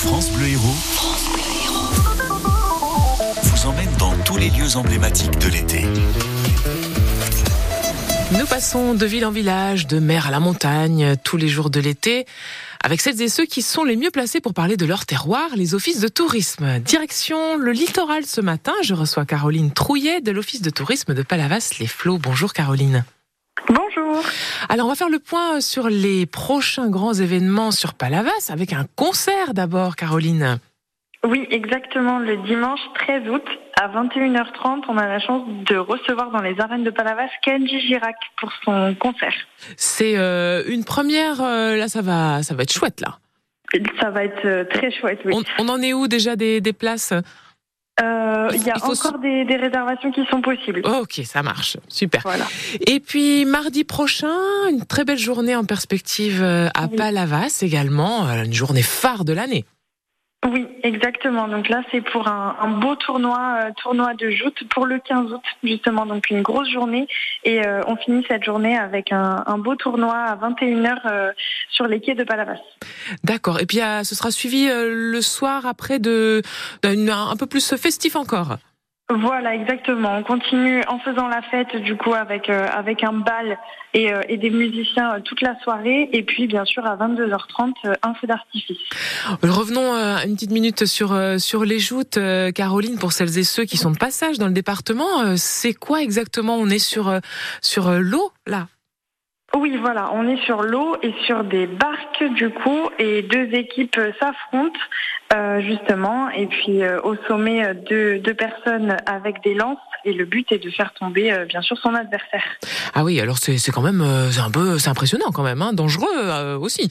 France Bleu Héros. Vous emmène dans tous les lieux emblématiques de l'été. Nous passons de ville en village, de mer à la montagne, tous les jours de l'été, avec celles et ceux qui sont les mieux placés pour parler de leur terroir, les offices de tourisme. Direction le littoral ce matin, je reçois Caroline Trouillet de l'office de tourisme de Palavas-les-Flots. Bonjour Caroline. Bonjour. Alors on va faire le point sur les prochains grands événements sur Palavas avec un concert d'abord, Caroline. Oui, exactement. Le dimanche 13 août à 21h30, on a la chance de recevoir dans les arènes de Palavas Kenji Girac pour son concert. C'est euh, une première. euh, là, ça va, ça va être chouette là. Ça va être euh, très chouette, oui. On, on en est où déjà des, des places? Euh, Il y a il faut encore des, des réservations qui sont possibles. Ok, ça marche, super. Voilà. Et puis mardi prochain, une très belle journée en perspective euh, à Oui. Palavas également, euh, une journée phare de l'année. Oui, exactement. Donc là, c'est pour un, un beau tournoi, euh, tournoi de joute pour le 15 août, justement. Donc une grosse journée. Et euh, on finit cette journée avec un, un beau tournoi à 21h euh, sur les quais de Palavas. D'accord. Et puis ce sera suivi euh, le soir après de d'un un peu plus festif encore. Voilà, exactement. On continue en faisant la fête, du coup, avec euh, avec un bal et, euh, et des musiciens euh, toute la soirée. Et puis, bien sûr, à 22h30, euh, un feu d'artifice. Revenons euh, une petite minute sur sur les joutes, Caroline, pour celles et ceux qui sont de passage dans le département. C'est quoi exactement? On est sur sur l'eau là? Oui, voilà, on est sur l'eau et sur des barques, du coup, et deux équipes s'affrontent, euh, justement. Et puis, euh, au sommet, euh, deux, deux personnes avec des lances. Et le but est de faire tomber, euh, bien sûr, son adversaire. Ah oui, alors c'est quand même euh, un peu c'est impressionnant quand même, hein, dangereux euh, aussi.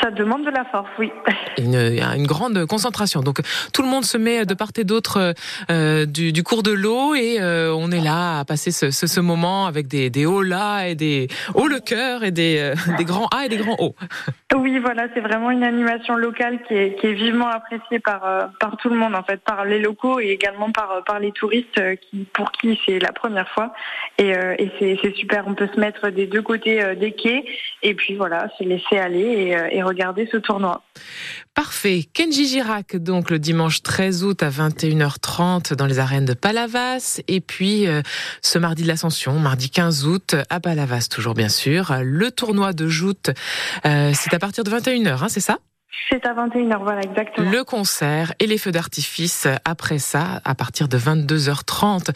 Ça demande de la force, oui. une, il y a une grande concentration. Donc tout le monde se met de part et d'autre euh, du, du cours de l'eau et euh, on est là à passer ce, ce, ce moment avec des, des hauts là et des hauts le cœur et des, euh, des grands A et des grands O. Oui, voilà, c'est vraiment une animation locale qui est, qui est vivement appréciée par, euh, par tout le monde, en fait, par les locaux et également par, euh, par les touristes euh, qui, pour qui c'est la première fois. Et, euh, et c'est super, on peut se mettre des deux côtés euh, des quais et puis voilà, se laisser aller et, euh, et regarder ce tournoi. Parfait. Kenji Girac, donc le dimanche 13 août à 21h30 dans les arènes de Palavas. Et puis euh, ce mardi de l'Ascension, mardi 15 août à Palavas, toujours bien sûr. Le tournoi de joute, euh, c'est à partir de 21h, hein, c'est ça? C'est à 21h, voilà, exactement. le concert et les feux d'artifice après ça, à partir de 22h30.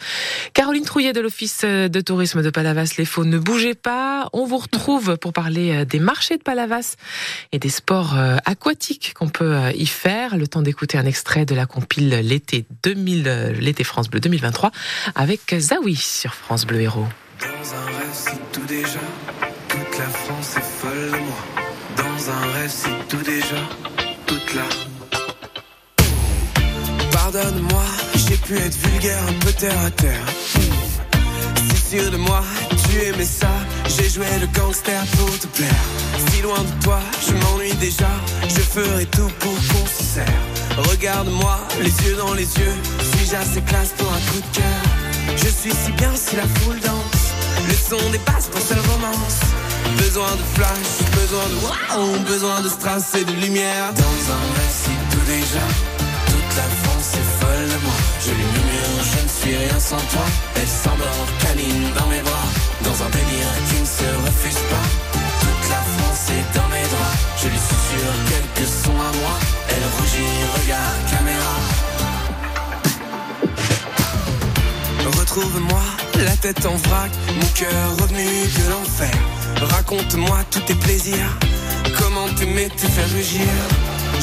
Caroline Trouillet de l'Office de tourisme de Palavas, les faux, ne bougez pas. On vous retrouve pour parler euh, des marchés de Palavas et des sports euh, aquatiques qu'on peut euh, y faire. Le temps d'écouter un extrait de la compile l'été 2000, euh, l'été France Bleu 2023 avec Zawi sur France Bleu Héros. Dans un rêve, c'est tout déjà. Toute la France est folle de moi. Dans un rêve, c'est tout déjà. Toute la. Pardonne-moi, j'ai pu être vulgaire, un peu terre à terre. Si sûr de moi, tu aimais ça. J'ai joué le gangster pour te plaire. Si loin de toi, je m'ennuie déjà. Je ferai tout pour qu'on se serre. Regarde-moi, les yeux dans les yeux. Suis-je assez classe pour un coup de cœur? Je suis si bien si la foule danse. Le son dépasse pour seule romance. Besoin de flash, besoin de wow, besoin de strass et de lumière. Dans un rêve, c'est tout déjà. Toute la France est folle de moi. Je lui murmure, je ne suis rien sans toi. Elle s'endort, câline dans mes bras. Dans un délire qui ne se refuse pas. Toute la France est dans mes draps. Je lui susurre quelques sons à moi. Elle rougit, regarde caméra. Retrouve-moi, la tête en vrac, mon cœur revenu de l'enfer. Raconte-moi tous tes plaisirs, comment t'aimer, te faire rugir.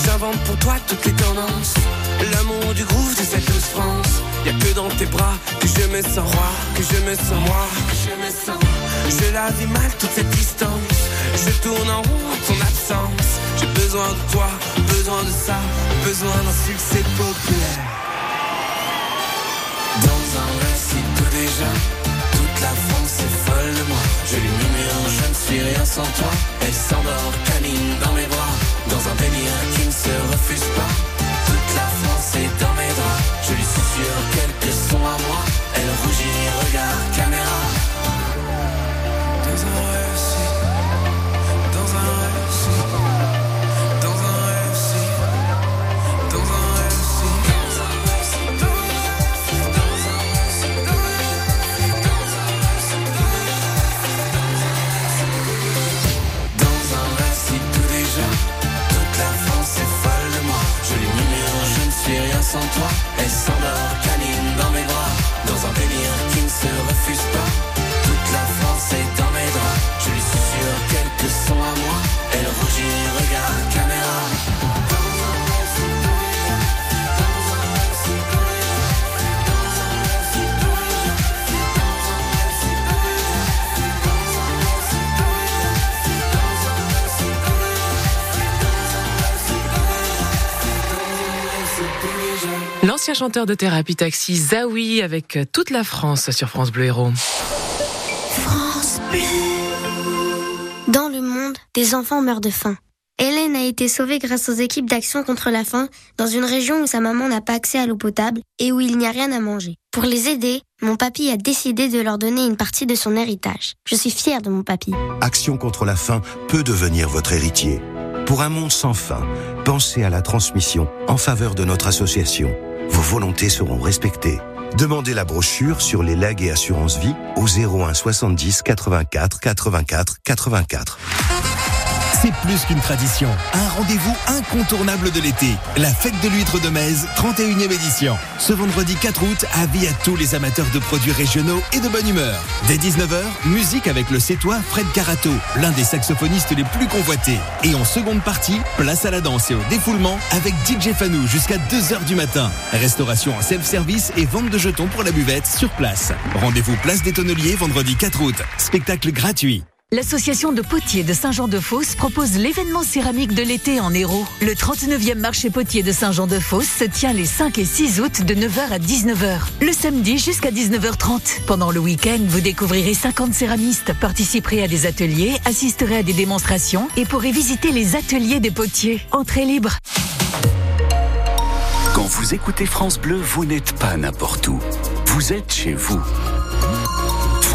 J'invente pour toi toutes les tendances, l'amour du groove de cette douce France. Y'a que dans tes bras que je me sens roi, que je me sens moi, que je me sens. Je la vis mal toute cette distance, je tourne en rond ton absence. J'ai besoin de toi, besoin de ça, besoin d'un succès populaire. Dans un c'est tout déjà. La France est folle de moi. Je lui murmure, je ne suis rien sans toi. Elle s'endort, câline dans mes bras. Dans un délire qui ne se refuse pas. L'ancien chanteur de thérapie taxi Zawi avec toute la France sur France Bleu Héros. France Bleu. Dans le monde, des enfants meurent de faim. Hélène a été sauvée grâce aux équipes d'action contre la faim dans une région où sa maman n'a pas accès à l'eau potable et où il n'y a rien à manger. Pour les aider, mon papy a décidé de leur donner une partie de son héritage. Je suis fière de mon papy. Action contre la faim peut devenir votre héritier. Pour un monde sans faim, pensez à la transmission en faveur de notre association. Vos volontés seront respectées. Demandez la brochure sur les legs et assurances vie au 01 70 84 84 84. C'est plus qu'une tradition, un rendez-vous incontournable de l'été. La fête de l'huître de Mèze, 31e édition. Ce vendredi 4 août, avis à tous les amateurs de produits régionaux et de bonne humeur. Dès 19h, musique avec le Cétois Fred Carato, l'un des saxophonistes les plus convoités. Et en seconde partie, place à la danse et au défoulement avec DJ Fanou jusqu'à 2h du matin. Restauration en self-service et vente de jetons pour la buvette sur place. Rendez-vous place des Tonneliers vendredi 4 août. Spectacle gratuit. L'association de potiers de Saint-Jean-de-Fosse propose l'événement céramique de l'été en Hérault. Le 39e marché potier de Saint-Jean-de-Fosse se tient les 5 et 6 août de 9h à 19h. Le samedi jusqu'à 19h30. Pendant le week-end, vous découvrirez 50 céramistes, participerez à des ateliers, assisterez à des démonstrations et pourrez visiter les ateliers des potiers. Entrée libre. Quand vous écoutez France Bleu, vous n'êtes pas n'importe où. Vous êtes chez vous.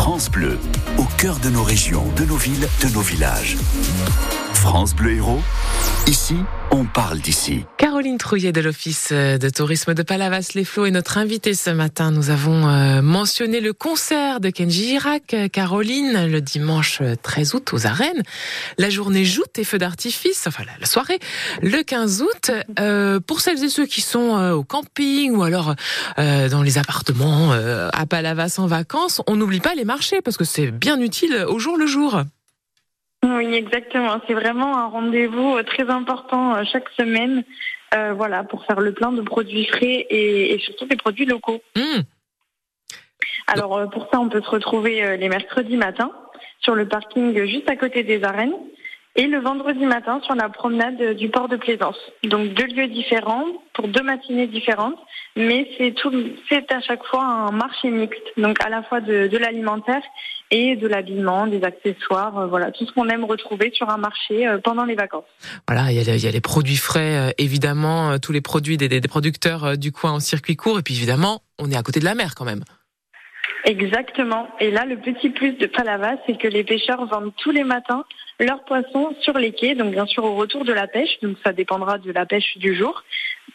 France Bleu, au cœur de nos régions, de nos villes, de nos villages. France Bleu Héros, ici, on parle d'ici. Caroline Trouillet de l'Office de tourisme de Palavas-les-Flots est notre invitée ce matin. Nous avons euh, mentionné le concert de Kenji Girac, Caroline, le dimanche 13 août aux arènes. La journée joute et feux d'artifice, enfin la soirée, le 15 août. Euh, pour celles et ceux qui sont euh, au camping ou alors euh, dans les appartements euh, à Palavas en vacances, on n'oublie pas les marchés parce que c'est bien utile au jour le jour. Oui, exactement. C'est vraiment un rendez-vous euh, très important euh, chaque semaine, euh, voilà, pour faire le plein de produits frais et, et surtout des produits locaux. Mmh. Alors euh, pour ça, on peut se retrouver les mercredis matins sur le parking juste à côté des arènes et le vendredi matin sur la promenade du port de Plaisance. Donc deux lieux différents pour deux matinées différentes, mais c'est tout, c'est à chaque fois un marché mixte, donc à la fois de, de l'alimentaire et de l'habillement, des accessoires, euh, voilà, tout ce qu'on aime retrouver sur un marché euh, pendant les vacances. Voilà, il y, a, les- il y a les produits frais, euh, évidemment, tous les produits des, des- producteurs du coin en circuit court, et puis évidemment, on est à côté de la mer quand même. Exactement. Et là, le petit plus de Palavas, c'est que les pêcheurs vendent tous les matins leurs poissons sur les quais, donc bien sûr au retour de la pêche, donc ça dépendra de la pêche du jour.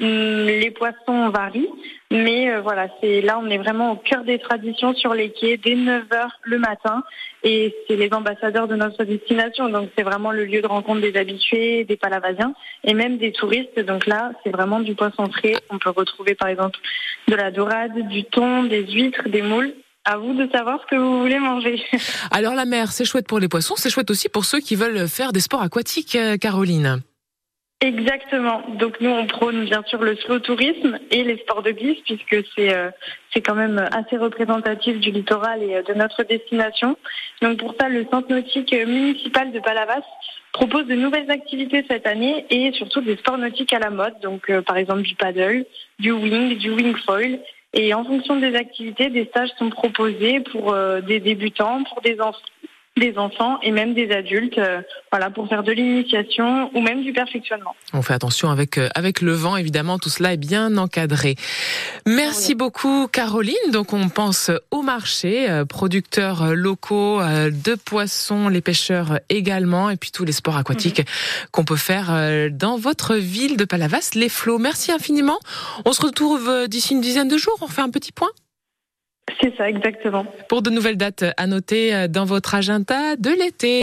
Hum, Les poissons varient, mais euh, voilà, c'est là on est vraiment au cœur des traditions sur les quais dès 9h le matin et c'est les ambassadeurs de notre destination, donc c'est vraiment le lieu de rencontre des habitués, des palavasiens et même des touristes. Donc là, c'est vraiment du poisson frais. On peut retrouver par exemple de la dorade, du thon, des huîtres, des moules. À vous de savoir ce que vous voulez manger. Alors la mer, c'est chouette pour les poissons, c'est chouette aussi pour ceux qui veulent faire des sports aquatiques, euh, Caroline. Exactement. Donc nous, on prône bien sûr le slow tourisme et les sports de glisse puisque c'est euh, c'est quand même assez représentatif du littoral et euh, de notre destination. Donc pour ça, le centre nautique municipal de Palavas propose de nouvelles activités cette année et surtout des sports nautiques à la mode. Donc euh, par exemple du paddle, du wing, du wing foil. Et en fonction des activités, des stages sont proposés pour euh, des débutants, pour des enfants des enfants et même des adultes, euh, voilà, pour faire de l'initiation ou même du perfectionnement. On fait attention avec euh, avec le vent, évidemment, tout cela est bien encadré. Merci beaucoup, Caroline. Donc on pense au marché, euh, producteurs euh, locaux euh, de poissons, les pêcheurs également, et puis tous les sports aquatiques qu'on peut faire euh, dans votre ville de Palavas, les flots. Merci infiniment. On se retrouve d'ici une dizaine de jours. On fait un petit point. C'est ça, exactement. Pour de nouvelles dates à noter euh, dans votre agenda de l'été.